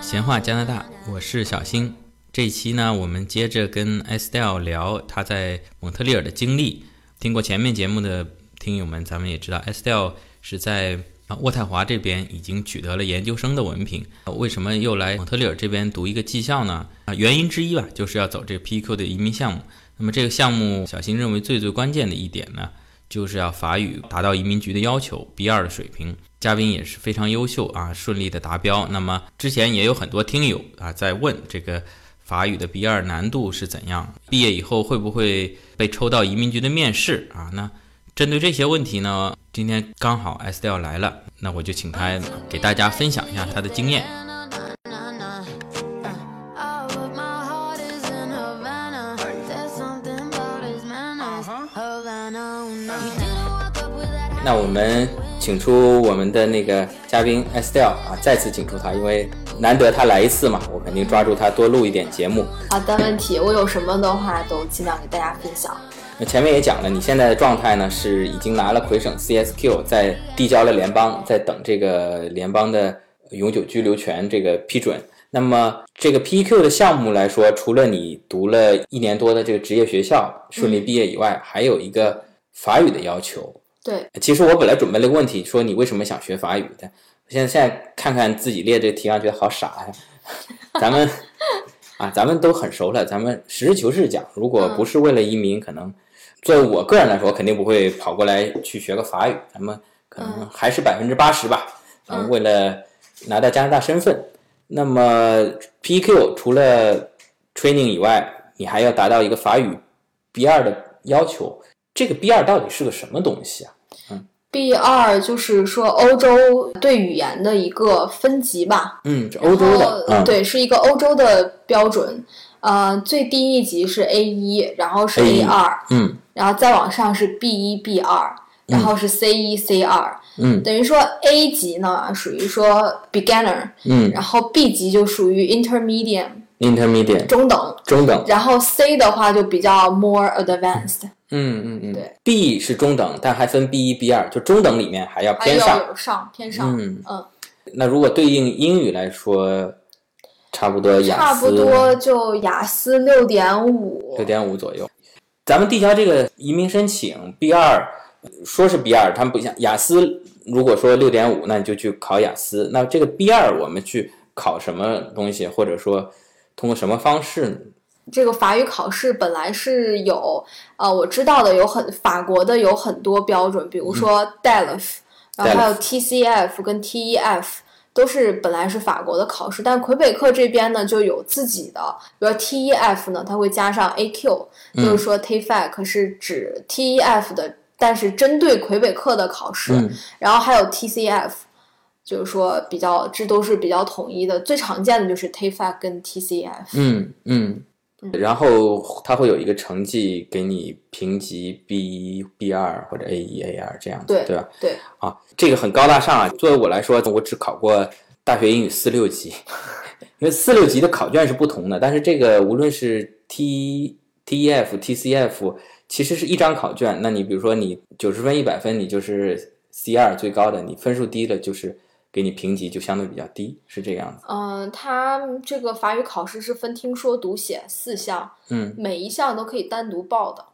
闲话加拿大，我是小新。这一期呢，我们接着跟 Estelle 聊他在蒙特利尔的经历。听过前面节目的听友们，咱们也知道，Estelle 是在啊渥太华这边已经取得了研究生的文凭。为什么又来蒙特利尔这边读一个技校呢？啊，原因之一吧，就是要走这个 PQ 的移民项目。那么这个项目，小新认为最最关键的一点呢，就是要法语达到移民局的要求 B2 的水平。嘉宾也是非常优秀啊，顺利的达标。那么之前也有很多听友啊在问这个法语的 B2 难度是怎样，毕业以后会不会被抽到移民局的面试啊？那针对这些问题呢，今天刚好 Estelle 来了，那我就请他给大家分享一下他的经验。那我们。请出我们的那个嘉宾 Estelle 啊，再次请出他，因为难得他来一次嘛，我肯定抓住他多录一点节目。好的，问题，我有什么的话都尽量给大家分享。那前面也讲了，你现在的状态呢是已经拿了魁省 CSQ，在递交了联邦，在等这个联邦的永久居留权这个批准。那么这个 PEQ 的项目来说，除了你读了一年多的这个职业学校顺利毕业以外，还有一个法语的要求。对，其实我本来准备了个问题，说你为什么想学法语的？现在现在看看自己列这个题，啊，觉得好傻呀。咱们啊，咱们都很熟了，咱们实事求是讲，如果不是为了移民，可能作为我个人来说，肯定不会跑过来去学个法语。咱们可能还是百分之八十吧，嗯，为了拿到加拿大身份。那么 PQ 除了 training 以外，你还要达到一个法语 B 二的要求。这个 B 二到底是个什么东西啊？嗯，B 二就是说欧洲对语言的一个分级吧。嗯，欧洲的，对，是一个欧洲的标准。呃，最低一级是 A 一，然后是 A 二，嗯，然后再往上是 B 一、B 二，然后是 C 一、C 二。嗯，等于说 A 级呢属于说 beginner，嗯，然后 B 级就属于 intermediate。Intermediate 中等，中等，然后 C 的话就比较 more advanced。嗯嗯嗯，对。B 是中等，但还分 B 一、B 二，就中等里面还要偏上，有上偏上。嗯嗯。那如果对应英语来说，差不多雅思，差不多就雅思六点五，六点五左右。咱们递交这个移民申请 B 二，说是 B 二，他们不像雅思。如果说六点五，那你就去考雅思。那这个 B 二，我们去考什么东西，或者说？通过什么方式呢？这个法语考试本来是有，呃，我知道的有很法国的有很多标准，比如说 DELF，然后还有 TCF 跟 TEF，都是本来是法国的考试，但魁北克这边呢就有自己的，比如 TEF 呢，它会加上 AQ，就是说 TFAC 是指 TEF 的，但是针对魁北克的考试，然后还有 TCF。就是说，比较这都是比较统一的，最常见的就是 TFAC 跟 TCF。嗯嗯，然后它会有一个成绩给你评级 B 一、B 二或者 A 一、A 二这样子，对对吧？对啊，这个很高大上啊。作为我来说，我只考过大学英语四六级，因为四六级的考卷是不同的，但是这个无论是 T、TEF、TCF，其实是一张考卷。那你比如说你九十分、一百分，你就是 C 二最高的；你分数低了，就是。给你评级就相对比较低，是这个样子。嗯，它这个法语考试是分听说读写四项，嗯，每一项都可以单独报的。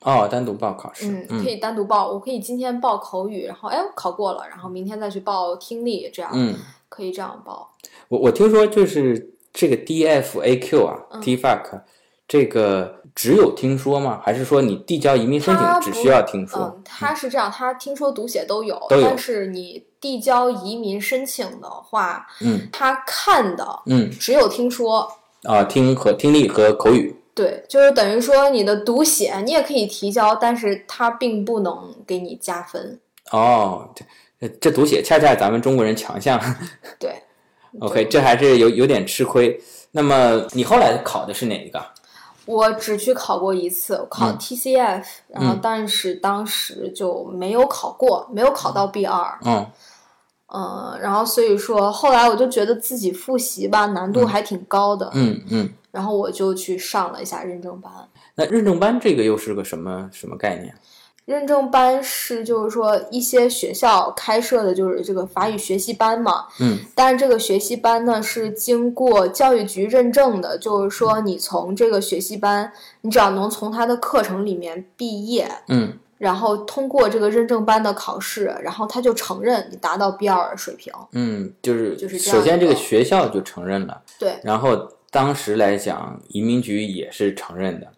哦，单独报考试，嗯，可以单独报。我可以今天报口语，然后哎考过了，然后明天再去报听力，这样，嗯，可以这样报。我我听说就是这个 DFAQ 啊，TFAC。这个只有听说吗？还是说你递交移民申请只需要听说？嗯，他是这样，他听说读写都有，都有。但是你递交移民申请的话，嗯，他看的，嗯，只有听说啊，听和听力和口语。对，就是等于说你的读写你也可以提交，但是它并不能给你加分。哦，这这读写恰恰咱们中国人强项。对，OK，这还是有有点吃亏。那么你后来考的是哪一个？我只去考过一次，考 TCF，然后但是当时就没有考过，没有考到 B 二。嗯，嗯，然后所以说后来我就觉得自己复习吧难度还挺高的，嗯嗯。然后我就去上了一下认证班。那认证班这个又是个什么什么概念？认证班是就是说一些学校开设的，就是这个法语学习班嘛。嗯。但是这个学习班呢是经过教育局认证的，就是说你从这个学习班，你只要能从他的课程里面毕业，嗯，然后通过这个认证班的考试，然后他就承认你达到 B 二水平。嗯，就是就是首先这个学校就承认了，对，然后当时来讲，移民局也是承认的，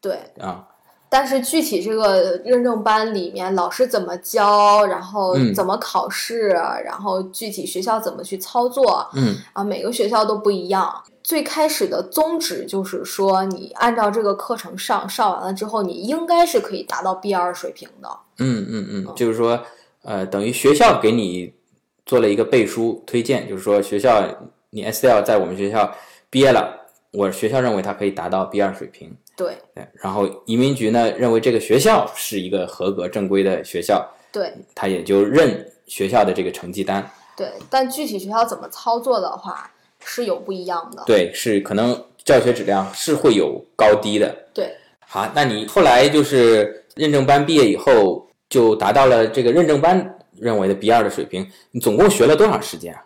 对啊。但是具体这个认证班里面老师怎么教，然后怎么考试，然后具体学校怎么去操作，嗯，啊，每个学校都不一样。最开始的宗旨就是说，你按照这个课程上，上完了之后，你应该是可以达到 B 二水平的。嗯嗯嗯，就是说，呃，等于学校给你做了一个背书推荐，就是说学校你 S L 在我们学校毕业了，我学校认为他可以达到 B 二水平。对，然后移民局呢认为这个学校是一个合格正规的学校，对，他也就认学校的这个成绩单。对，但具体学校怎么操作的话是有不一样的。对，是可能教学质量是会有高低的。对，好，那你后来就是认证班毕业以后，就达到了这个认证班认为的 B 二的水平。你总共学了多长时间啊？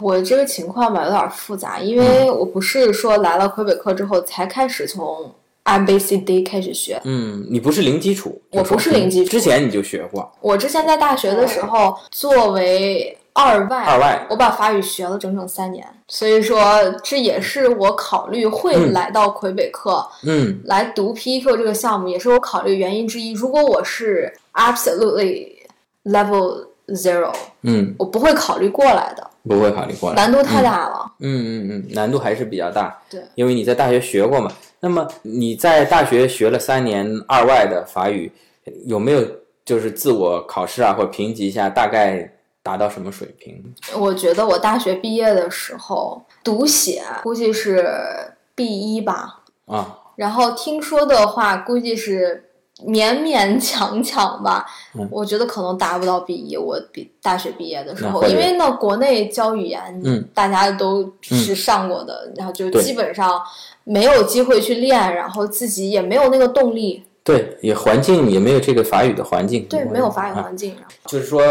我这个情况吧有点复杂，因为我不是说来了魁北克之后才开始从。A B C D 开始学，嗯，你不是零基础，我不是零基础，之前你就学过。我之前在大学的时候，作为二外，二外，我把法语学了整整三年，所以说这也是我考虑会来到魁北克，嗯，来读 PEQ 这个项目，也是我考虑原因之一。如果我是 absolutely level zero，嗯，我不会考虑过来的，不会考虑过来，难度太大了。嗯嗯嗯，难度还是比较大，对，因为你在大学学过嘛。那么你在大学学了三年二外的法语，有没有就是自我考试啊或者评级一下，大概达到什么水平？我觉得我大学毕业的时候读写估计是 B 一吧，啊，然后听说的话估计是勉勉强强吧，我觉得可能达不到 B 一。我毕大学毕业的时候，因为呢国内教语言，嗯，大家都是上过的，然后就基本上。没有机会去练，然后自己也没有那个动力。对，也环境也没有这个法语的环境。对，没有法语环境。就是说，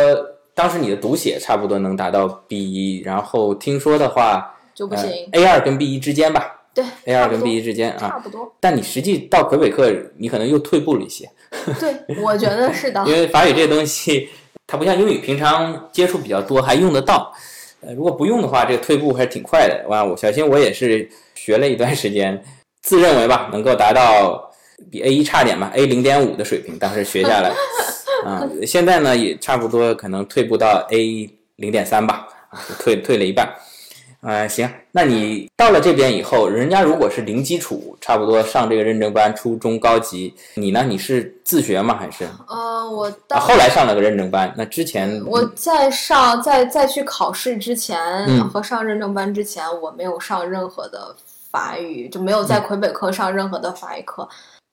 当时你的读写差不多能达到 B 一，然后听说的话就不行，A 二跟 B 一之间吧。对，A 二跟 B 一之间啊，差不多。但你实际到魁北克，你可能又退步了一些。对，我觉得是的。因为法语这个东西，它不像英语，平常接触比较多，还用得到。呃，如果不用的话，这个退步还是挺快的。哇，我小心我也是。学了一段时间，自认为吧能够达到比 A 一差点吧 A 零点五的水平，当时学下来 啊，现在呢也差不多可能退步到 A 零点三吧，啊，退退了一半。啊，行，那你到了这边以后，人家如果是零基础，差不多上这个认证班，初中高级，你呢？你是自学吗？还是？呃，我到后来上了个认证班，那之前我在上在在去考试之前和上认证班之前，我没有上任何的。法语就没有在魁北克上任何的法语课，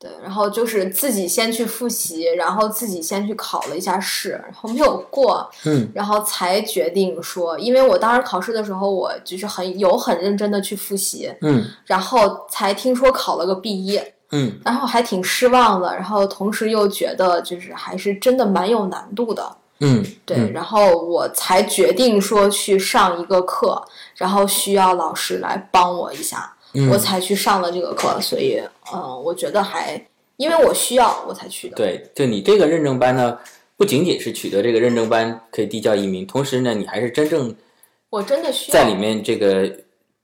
对，然后就是自己先去复习，然后自己先去考了一下试，然后没有过，嗯，然后才决定说，因为我当时考试的时候，我就是很有很认真的去复习，嗯，然后才听说考了个 B 一，嗯，然后还挺失望的，然后同时又觉得就是还是真的蛮有难度的，嗯，对，然后我才决定说去上一个课，然后需要老师来帮我一下。我才去上了这个课，所以，嗯，我觉得还因为我需要，我才去的。对，就你这个认证班呢，不仅仅是取得这个认证班可以递交移民，同时呢，你还是真正我真的需要在里面这个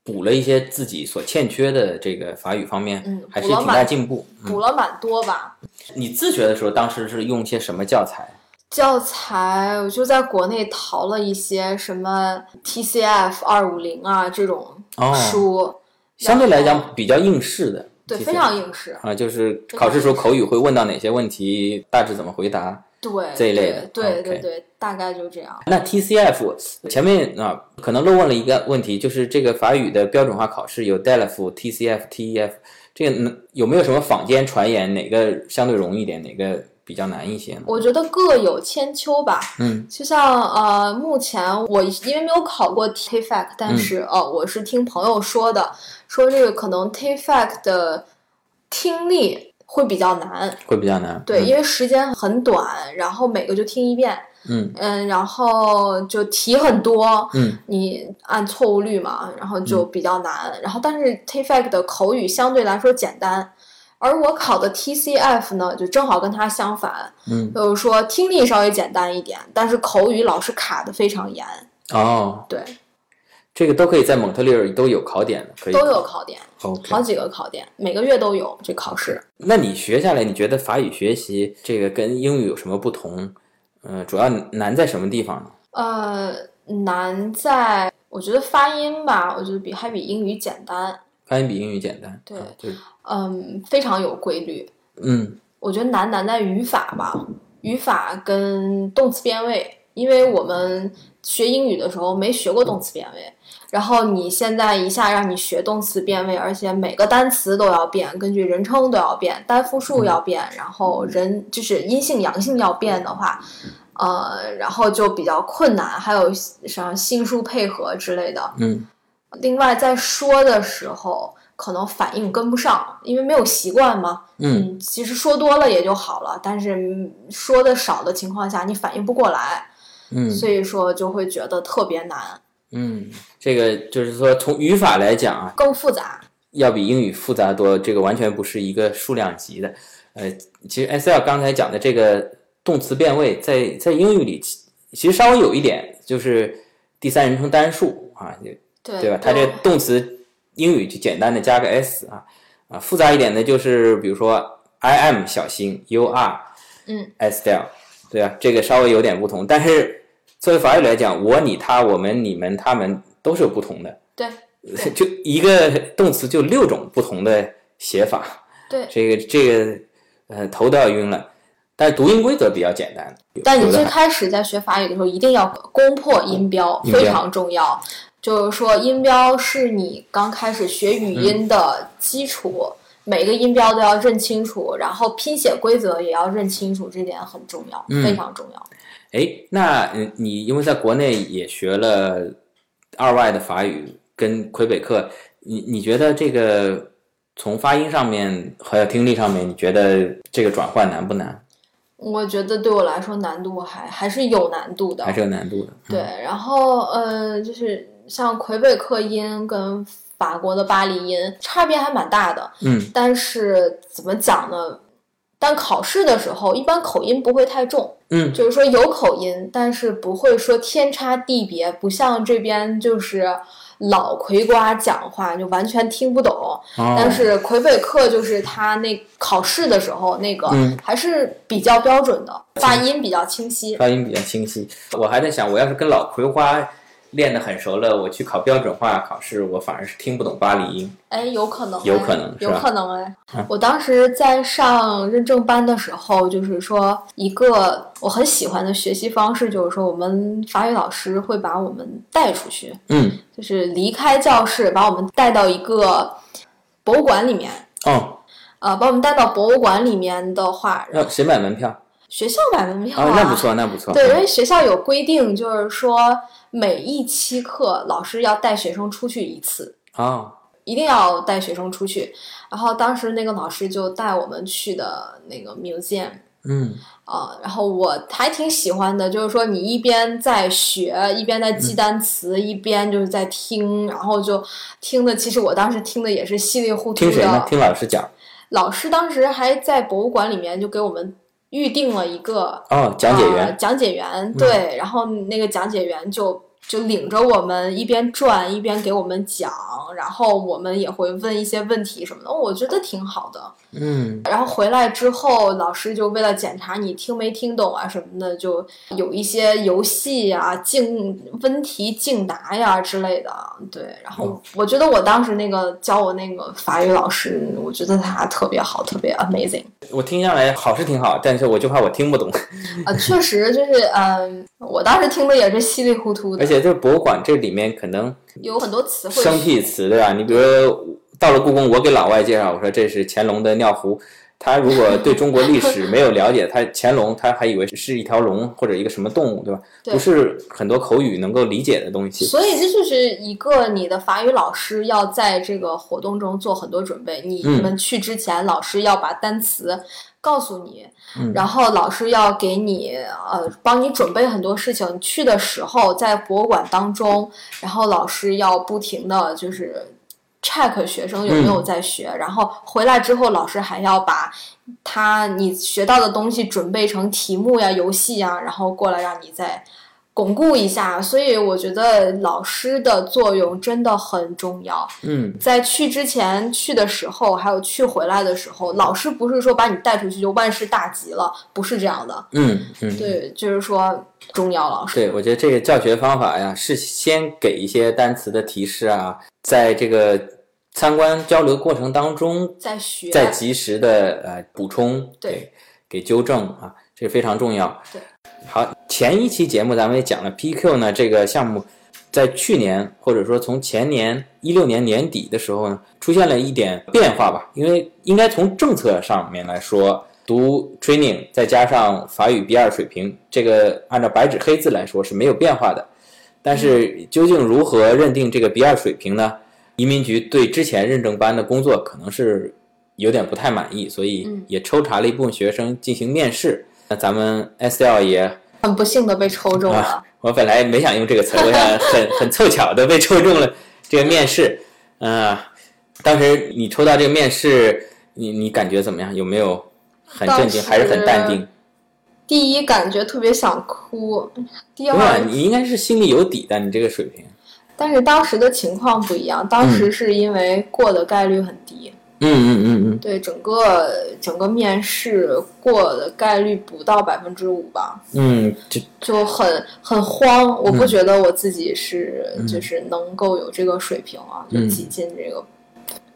补了一些自己所欠缺的这个法语方面，嗯，还是挺大进步，补了蛮多吧。你自学的时候，当时是用些什么教材？教材我就在国内淘了一些什么 TCF 二五零啊这种书。相对来讲比较应试的，对，非常应试。啊，就是考试时候口语会问到哪些问题，大致怎么回答，对这一类的，对对对，大概就这样。那 TCF 前面啊，可能漏问了一个问题，就是这个法语的标准化考试有 DELF、TCF、TEF，这个有没有什么坊间传言哪个相对容易点，哪个比较难一些呢？我觉得各有千秋吧。嗯，就像呃，目前我因为没有考过 TFAC，但是哦，我是听朋友说的，说这个可能 TFAC 的听力会比较难，会比较难。对，嗯因为时间很短，然后每个就听一遍，嗯嗯，然后就题很多，嗯你按错误率嘛，然后就比较难。然后但是 TFAC 的口语相对来说简单，而我考的 TCF 呢，就正好跟它相反，嗯，就是说听力稍微简单一点，但是口语老师卡的非常严，哦，对，这个都可以在蒙特利尔都有考点的，可以都有考点好几个考点，每个月都有这考试。那你学下来，你觉得法语学习这个跟英语有什么不同？呃，主要难在什么地方呢？呃，难在我觉得发音吧，我觉得比还比英语简单，发音比英语简单。对啊就是嗯，非常有规律。嗯我觉得难难在语法吧，语法跟动词变位，因为我们学英语的时候没学过动词变位，然后你现在一下让你学动词变位，而且每个单词都要变，根据人称都要变，单复数要变，然后人就是阴性阳性要变的话，呃，然后就比较困难，还有像性数配合之类的。嗯另外，在说的时候，可能反应跟不上，因为没有习惯嘛。嗯嗯，其实说多了也就好了，但是嗯说的少的情况下，你反应不过来，嗯所以说就会觉得特别难，嗯，这个就是说从语法来讲啊，更复杂。要比英语复杂多，这个完全不是一个数量级的。呃，其实 S L 刚才讲的这个动词变位，在在英语里其其实稍微有一点，就是第三人称单数啊，对对吧？它这动词英语就简单的加个 s 啊啊，复杂一点的就是比如说 I am 小新，You are 嗯 Estelle，对啊？这个稍微有点不同，但是作为法语来讲，我、你、他、我们、你们、他们都是有不同的。对对就一个动词就六种不同的写法，对，这个这个呃头都要晕了。但是读音规则比较简单，但你最开始在学法语的时候，一定要攻破音标，音标非常重要。就是说，音标是你刚开始学语音的基础，每个音标都要认清楚，然后拼写规则也要认清楚，这点很重要，嗯非常重要。哎，那嗯你因为在国内也学了二外的法语跟魁北克，你你觉得这个从发音上面还有听力上面，你觉得这个转换难不难？我觉得对我来说难度还还是有难度的还。是有难度的？对，然后呃，就是像魁北克音跟法国的巴黎音差别还蛮大的，嗯但是怎么讲呢？但考试的时候，一般口音不会太重，嗯就是说有口音，但是不会说天差地别，不像这边就是老葵瓜讲话就完全听不懂。哦，但是魁北克就是他那考试的时候那个嗯还是比较标准的，发音比较清晰。发音比较清晰。我还在想，我要是跟老葵花练得很熟了，我去考标准化考试，我反而是听不懂巴黎音。哎，有可能哎，有可能是有吧可能哎嗯。我当时在上认证班的时候，就是说一个我很喜欢的学习方式，就是说我们法语老师会把我们带出去，嗯，就是离开教室，把我们带到一个博物馆里面。哦，呃，把我们带到博物馆里面的话，让谁买门票？学校买门票哦，啊，那不错，那不错。对，因为学校有规定，就是说每一期课老师要带学生出去一次。哦，一定要带学生出去。然后当时那个老师就带我们去的那个 museum 嗯啊、然后我还挺喜欢的，就是说你一边在学，一边在记单词，一边就是在听，然后就听的，其实我当时听的也是稀里糊涂听谁呢的？。听老师讲。老师当时还在博物馆里面就给我们预定了一个哦，讲解呃员。讲解员对，然后那个讲解员就就领着我们一边转一边给我们讲，然后我们也会问一些问题什么的，我觉得挺好的。嗯然后回来之后，老师就为了检查你听没听懂啊什么的，就有一些游戏啊、竞问题竞答呀之类的。对，然后我觉得我当时那个教我那个法语老师，我觉得他特别好，特别 amazing。我听下来好是挺好，但是我就怕我听不懂，啊，确实就是，嗯，我当时听的也是稀里糊涂的而，且这博物馆这里面可能有很多词汇生僻词对吧？你比如说到了故宫，我给老外介绍，我说这是乾隆的尿壶，他如果对中国历史没有了解，他乾隆他还以为是一条龙或者一个什么动物，对吧？不是很多口语能够理解的东西。所以这就是一个你的法语老师要在这个活动中做很多准备。你们去之前，老师要把单词告诉你，然后老师要给你呃帮你准备很多事情。去的时候在博物馆当中，然后老师要不停的就是。check 学生有没有在学，然后回来之后，老师还要把他你学到的东西准备成题目呀、游戏呀，然后过来让你再巩固一下。所以我觉得老师的作用真的很重要。嗯，在去之前、去的时候，还有去回来的时候，老师不是说把你带出去就万事大吉了，不是这样的。嗯嗯，对，就是说重要老师。对，我觉得这个教学方法呀，是先给一些单词的提示啊。在这个参观交流过程当中，在学，在及时的呃补充，对，给纠正啊，这非常重要。对，好，前一期节目咱们也讲了 PQ 呢这个项目，在去年或者说从前年一六年年底的时候呢，出现了一点变化吧。因为应该从政策上面来说，读 training 再加上法语 B 二水平，这个按照白纸黑字来说是没有变化的。但是究竟如何认定这个 B 二水平呢？移民局对之前认证班的工作可能是有点不太满意，所以也抽查了一部分学生进行面试。那咱们 S L 也很不幸的被抽中了。我本来没想用这个词，我想 很很凑巧的被抽中了这个面试。嗯，当时你抽到这个面试，你你感觉怎么样？有没有很震惊，还是很淡定？第一感觉特别想哭，第二你应该是心里有底的，你这个水平。但是当时的情况不一样，当时是因为过的概率很低。嗯嗯嗯嗯嗯。对，整个整个面试过的概率不到百分之五吧。嗯，就就很很慌，我不觉得我自己是就是能够有这个水平啊，就挤进这个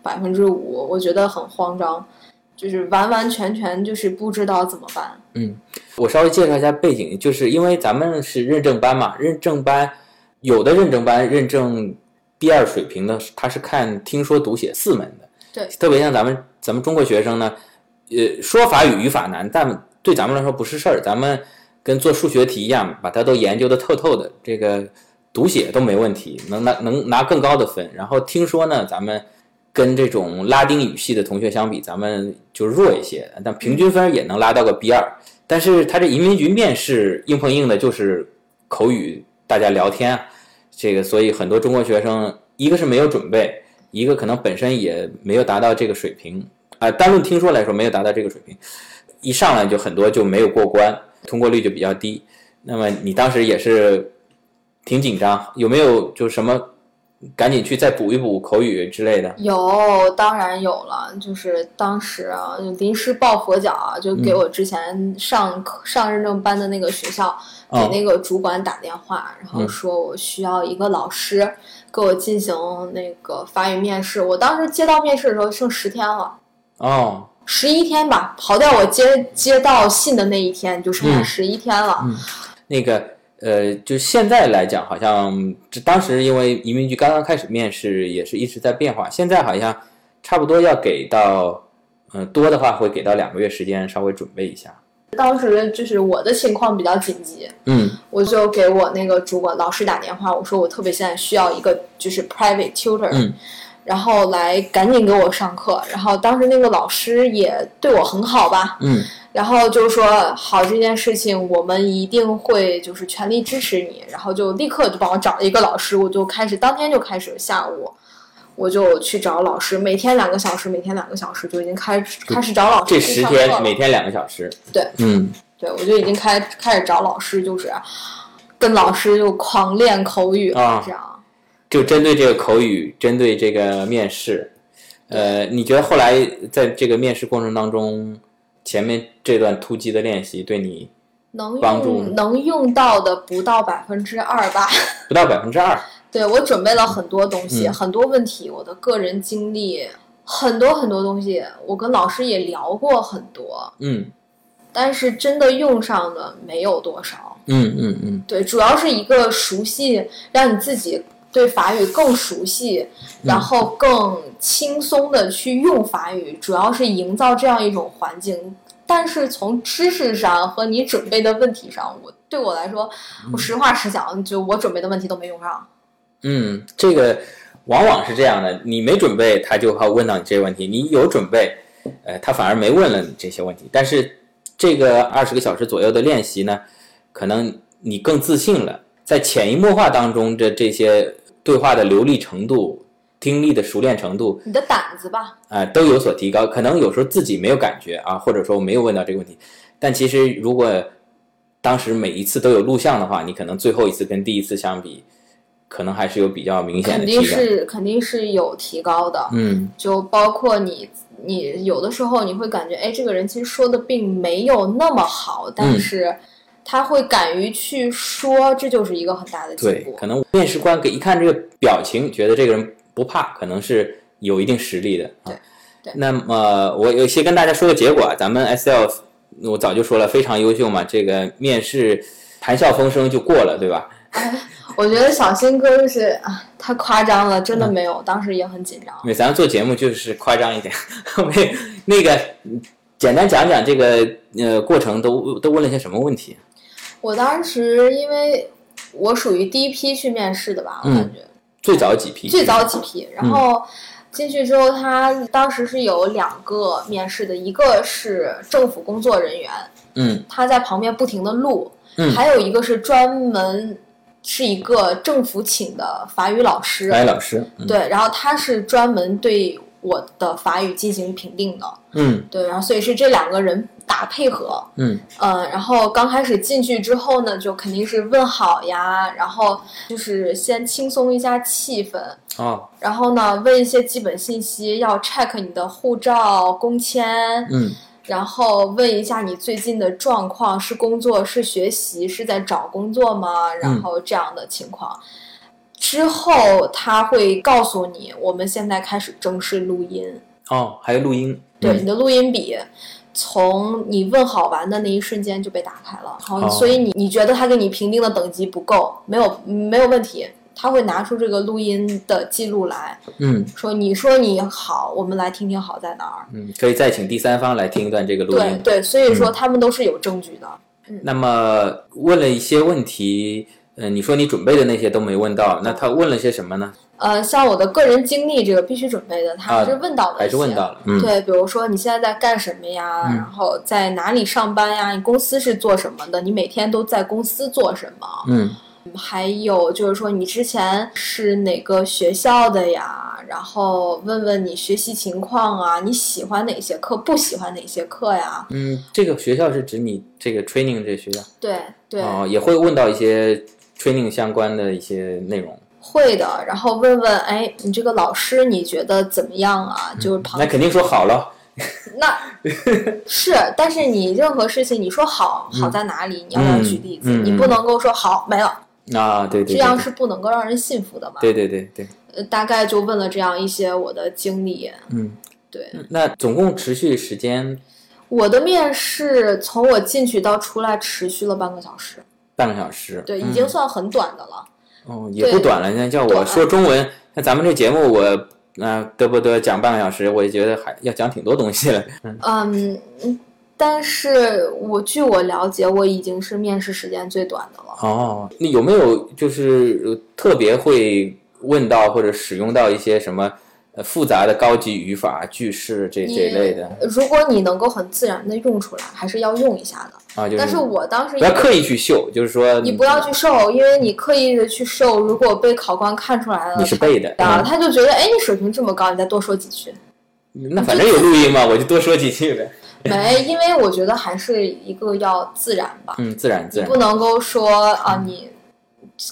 百分之五，我觉得很慌张。就是完完全全就是不知道怎么办。嗯，我稍微介绍一下背景，就是因为咱们是认证班嘛，认证班有的认证班认证 B 二水平的，他是看听说读写四门的。对，特别像咱们咱们中国学生呢，呃，说法语语法难，但对咱们来说不是事儿。咱们跟做数学题一样，把它都研究的透透的，这个读写都没问题，能拿能拿更高的分。然后听说呢，咱们。跟这种拉丁语系的同学相比，咱们就弱一些，但平均分也能拉到个 B 二。但是他这移民局面试硬碰硬的就是口语，大家聊天，这个所以很多中国学生一个是没有准备，一个可能本身也没有达到这个水平啊。单论听说来说，没有达到这个水平，一上来就很多就没有过关，通过率就比较低。那么你当时也是挺紧张，有没有就什么？赶紧去再补一补口语之类的。有，当然有了。就是当时啊，临时抱佛脚啊，就给我之前上课上认证班的那个学校，给那个主管打电话，然后说我需要一个老师给我进行那个法语面试。我当时接到面试的时候剩十天了。哦。十一天吧，刨掉我接接到信的那一天就剩下十一天了。嗯。那个。呃，就现在来讲，好像这当时因为移民局刚刚开始面试，也是一直在变化。现在好像差不多要给到，嗯，多的话会给到两个月时间，稍微准备一下。当时就是我的情况比较紧急，嗯，我就给我那个主管老师打电话，我说我特别现在需要一个就是 private tutor，嗯，然后来赶紧给我上课。然后当时那个老师也对我很好吧，嗯。然后就说好这件事情，我们一定会就是全力支持你。然后就立刻就帮我找了一个老师，我就开始当天就开始下午，我就去找老师，每天两个小时，每天两个小时就已经开始开始找老师。这十天每天两个小时。对，嗯，对，我就已经开开始找老师，就是跟老师就狂练口语啊，这样。就针对这个口语，针对这个面试，呃，你觉得后来在这个面试过程当中？前面这段突击的练习对你能帮助能用到的不到百分之二吧？不到百分之二。对我准备了很多东西，很多问题，我的个人经历，很多很多东西，我跟老师也聊过很多。嗯，但是真的用上的没有多少。嗯嗯嗯。对，主要是一个熟悉，让你自己对法语更熟悉，然后更轻松的去用法语，主要是营造这样一种环境。但是从知识上和你准备的问题上，我对我来说，我实话实讲，就我准备的问题都没用上。嗯，这个往往是这样的，你没准备，他就会问到你这些问题；你有准备，呃，他反而没问了你这些问题。但是这个二十个小时左右的练习呢，可能你更自信了，在潜移默化当中的这些对话的流利程度。听力的熟练程度，你的胆子吧，啊，都有所提高。可能有时候自己没有感觉啊，或者说没有问到这个问题，但其实如果当时每一次都有录像的话，你可能最后一次跟第一次相比，可能还是有比较明显的肯定是肯定是有提高的。嗯，就包括你，你有的时候你会感觉，哎，这个人其实说的并没有那么好，但是他会敢于去说，这就是一个很大的进步。对，可能面试官给一看这个表情，觉得这个人。不怕，可能是有一定实力的啊。对，那么我有些跟大家说个结果，咱们 S L 我早就说了，非常优秀嘛。这个面试谈笑风生就过了，对吧？我觉得小新哥就是啊，太夸张了，真的没有，当时也很紧张。对，咱做节目就是夸张一点。那个简单讲讲这个呃过程，都都问了些什么问题？我当时因为我属于第一批去面试的吧，我感觉。最早几批，最早几批，然后进去之后，他当时是有两个面试的，一个是政府工作人员，嗯，他在旁边不停的录，嗯，还有一个是专门是一个政府请的法语老师，法语老师，对，然后他是专门对我的法语进行评定的，嗯，对，然后所以是这两个人。打配合，嗯，呃，然后刚开始进去之后呢，就肯定是问好呀，然后就是先轻松一下气氛，哦，然后呢，问一些基本信息，要 check 你的护照、工签，嗯，然后问一下你最近的状况，是工作、是学习、是在找工作吗？然后这样的情况，之后他会告诉你，我们现在开始正式录音，哦，还有录音，对，你的录音笔。从你问好完的那一瞬间就被打开了，好，所以你你觉得他给你评定的等级不够，没有没有问题，他会拿出这个录音的记录来，嗯，说你说你好，我们来听听好在哪儿，嗯，可以再请第三方来听一段这个录音，对对，所以说他们都是有证据的。嗯，那么问了一些问题，嗯，你说你准备的那些都没问到，那他问了些什么呢？呃，像我的个人经历，这个必须准备的，他还是问到了，还是问到了。嗯，对，比如说你现在在干什么呀？然后在哪里上班呀？你公司是做什么的？你每天都在公司做什么？嗯，还有就是说你之前是哪个学校的呀？然后问问你学习情况啊，你喜欢哪些课？不喜欢哪些课呀？嗯，这个学校是指你这个 training 这学校？对对。哦，也会问到一些 training 相关的一些内容。会的，然后问问，哎，你这个老师你觉得怎么样啊？就是旁那肯定说好了。那 是，但是你任何事情你说好，好在哪里？你要不要举例子？你不能够说好没了啊，对对，这样是不能够让人信服的嘛。对对对对。呃，大概就问了这样一些我的经历。嗯，对。那总共持续时间？我的面试从我进去到出来持续了半个小时。半个小时。对，已经算很短的了。哦，也不短了。那叫我说中文，那咱们这节目我啊得不得讲半个小时？我也觉得还要讲挺多东西了。嗯，但是我据我了解，我已经是面试时间最短的了。哦，那有没有就是特别会问到或者使用到一些什么？呃，复杂的高级语法、句式这这类的，如果你能够很自然的用出来，还是要用一下的啊。就是但是我当时不要刻意去秀，就是说你不要去秀，因为你刻意的去秀，如果被考官看出来了，你是背的啊，他就觉得哎，你水平这么高，你再多说几句。那反正有录音嘛，我就多说几句呗。没，因为我觉得还是一个要自然吧。嗯，自然自然，不能够说啊，你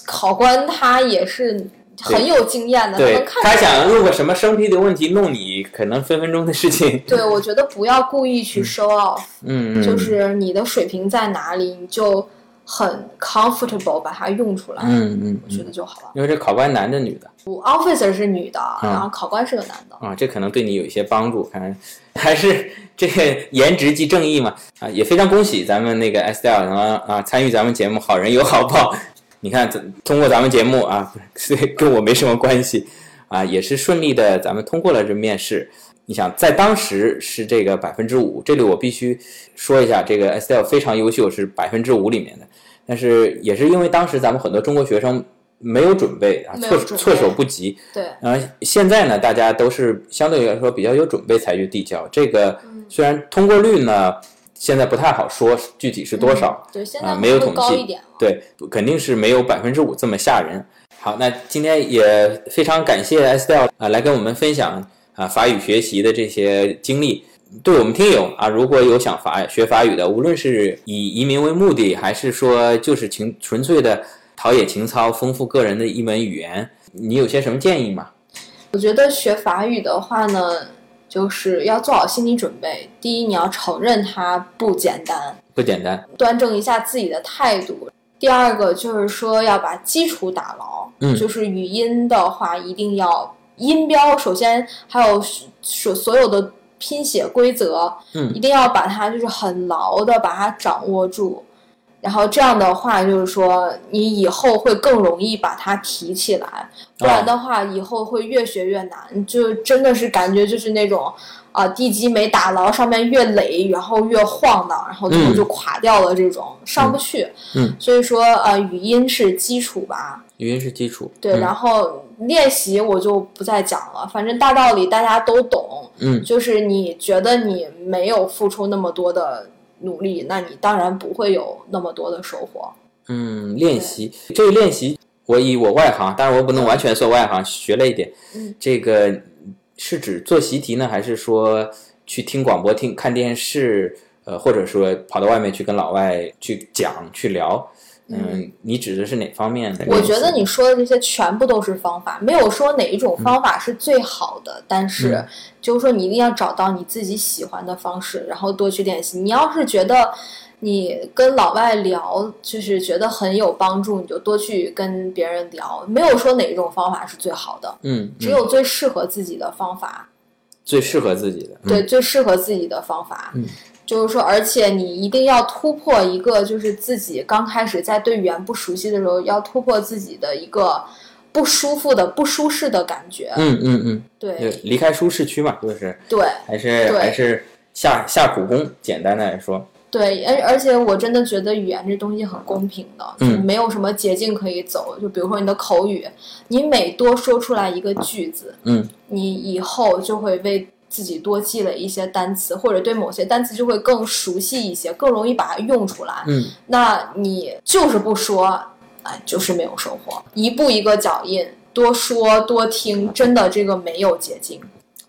考官他也是。很有经验的，对，他想录个什么生僻的问题弄你，可能分分钟的事情。对，我觉得不要故意去 show off，嗯嗯，就是你的水平在哪里，你就很 comfortable 把它用出来，嗯嗯，我觉得就好了。因为这考官男的女的？officer 是女的，然后考官是个男的。啊，这可能对你有一些帮助，看还是这个 颜值即正义嘛。啊，也非常恭喜咱们那个 Estelle 啊啊参与咱们节目，好人有好报。你看，通过咱们节目啊，跟我没什么关系啊，也是顺利的，咱们通过了这面试。你想，在当时是这个百分之五，这里我必须说一下，这个 Estelle 非常优秀，是百分之五里面的。但是也是因为当时咱们很多中国学生没有准备啊，措措手不及。对。呃，现在呢，大家都是相对来说比较有准备才去递交。这个虽然通过率呢，现在不太好说具体是多少，对，现在啊没有统计，对，肯定是没有百分之五这么吓人。好，那今天也非常感谢 Estelle 啊，来跟我们分享。啊，法语学习的这些经历，对我们听友啊，如果有想法学法语的，无论是以移民为目的，还是说就是情纯粹的陶冶情操、丰富个人的一门语言，你有些什么建议吗？我觉得学法语的话呢，就是要做好心理准备。第一，你要承认它不简单，不简单，端正一下自己的态度。第二个就是说要把基础打牢，嗯，就是语音的话一定要。音标首先还有所所有的拼写规则，嗯，一定要把它就是很牢的把它掌握住，然后这样的话就是说你以后会更容易把它提起来，不然的话以后会越学越难，就真的是感觉就是那种。啊，地基没打牢，上面越垒，然后越晃荡，然后最后就垮掉了，这种上不去。嗯，所以说，呃，语音是基础吧？语音是基础。对，然后练习我就不再讲了，反正大道理大家都懂。嗯，就是你觉得你没有付出那么多的努力，那你当然不会有那么多的收获。嗯，练习这个练习，我以我外行，当然我不能完全说外行，学了一点。嗯，这个。是指做习题呢，还是说去听广播、听看电视，呃，或者说跑到外面去跟老外去讲、去聊？嗯，你指的是哪方面的？我觉得你说的这些全部都是方法，没有说哪一种方法是最好的。但是就是说，你一定要找到你自己喜欢的方式，然后多去练习。你要是觉得你跟老外聊就是觉得很有帮助，你就多去跟别人聊。没有说哪一种方法是最好的，嗯，只有最适合自己的方法，最适合自己的，对，最适合自己的方法，嗯。就是说，而且你一定要突破一个，就是自己刚开始在对语言不熟悉的时候，要突破自己的一个不舒服的、不舒适的感觉。嗯嗯嗯，对，离开舒适区嘛，就是对，还是还是下下苦功。简单的来说，对，而而且我真的觉得语言这东西很公平的，嗯，没有什么捷径可以走。就比如说你的口语，你每多说出来一个句子，嗯，你以后就会为。自己多积累一些单词，或者对某些单词就会更熟悉一些，更容易把它用出来。嗯，那你就是不说，哎，就是没有收获。一步一个脚印，多说多听，真的这个没有捷径。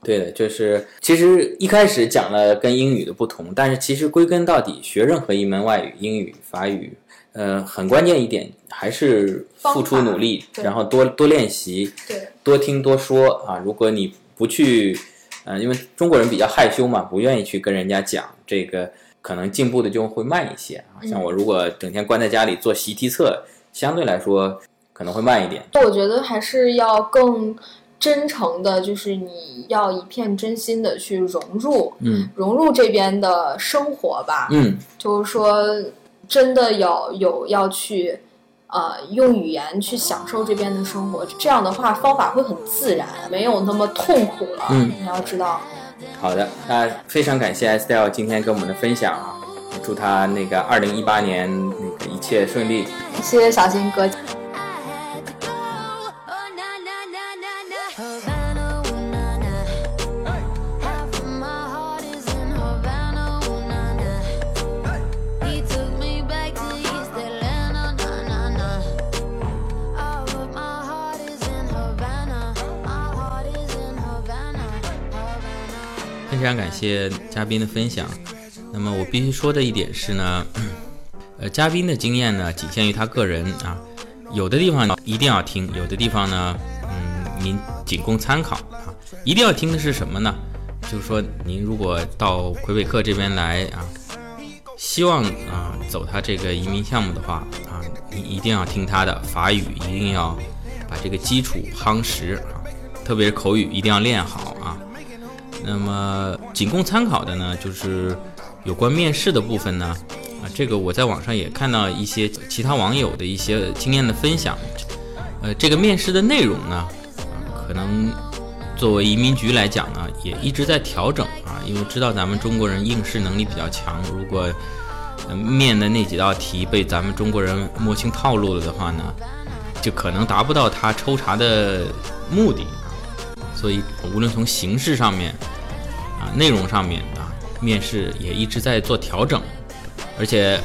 对的，就是其实一开始讲了跟英语的不同，但是其实归根到底，学任何一门外语，英语、法语，呃，很关键一点还是付出努力，然后多多练习，对，多听多说啊。如果你不去。嗯，因为中国人比较害羞嘛，不愿意去跟人家讲这个，可能进步的就会慢一些啊。像我如果整天关在家里做习题册，相对来说可能会慢一点。我觉得还是要更真诚的，就是你要一片真心的去融入，嗯，融入这边的生活吧，嗯，就是说真的要有要去。呃，用语言去享受这边的生活，这样的话方法会很自然，没有那么痛苦了。嗯，你要知道。好的，那非常感谢 Estelle 今天跟我们的分享啊，祝他那个二零一八年那个一切顺利。谢谢小新哥。非常感谢嘉宾的分享。那么我必须说的一点是呢，呃，嘉宾的经验呢仅限于他个人啊，有的地方一定要听，有的地方呢，嗯，您仅供参考啊。一定要听的是什么呢？就是说，您如果到魁北克这边来啊，希望啊走他这个移民项目的话啊，你一定要听他的法语，一定要把这个基础夯实啊，特别是口语一定要练好啊。那么仅供参考的呢，就是有关面试的部分呢，啊，这个我在网上也看到一些其他网友的一些经验的分享。呃，这个面试的内容呢，可能作为移民局来讲呢，也一直在调整啊，因为知道咱们中国人应试能力比较强，如果面的那几道题被咱们中国人摸清套路了的话呢，就可能达不到他抽查的目的。所以，无论从形式上面啊，内容上面啊，面试也一直在做调整。而且，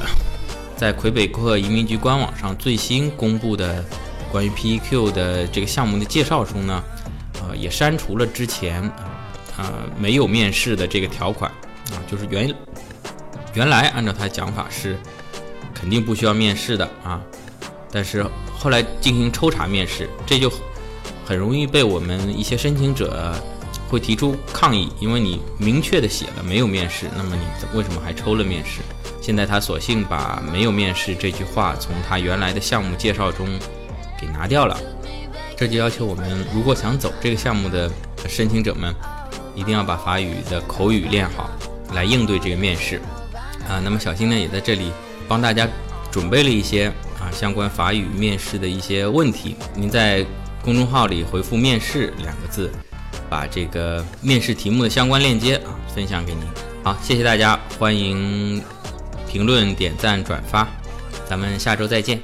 在魁北克移民局官网上最新公布的关于 PEQ 的这个项目的介绍中呢，呃，也删除了之前啊没有面试的这个条款啊，就是原原来按照他的讲法是肯定不需要面试的啊，但是后来进行抽查面试，这就很容易被我们一些申请者会提出抗议，因为你明确的写了没有面试，那么你为什么还抽了面试？现在他索性把没有面试这句话从他原来的项目介绍中给拿掉了，这就要求我们如果想走这个项目的申请者们，一定要把法语的口语练好，来应对这个面试啊。那么小新呢也在这里帮大家准备了一些啊相关法语面试的一些问题，您在公众号里回复“面试”两个字，把这个面试题目的相关链接啊分享给您。好，谢谢大家，欢迎。评论、点赞、转发，咱们下周再见。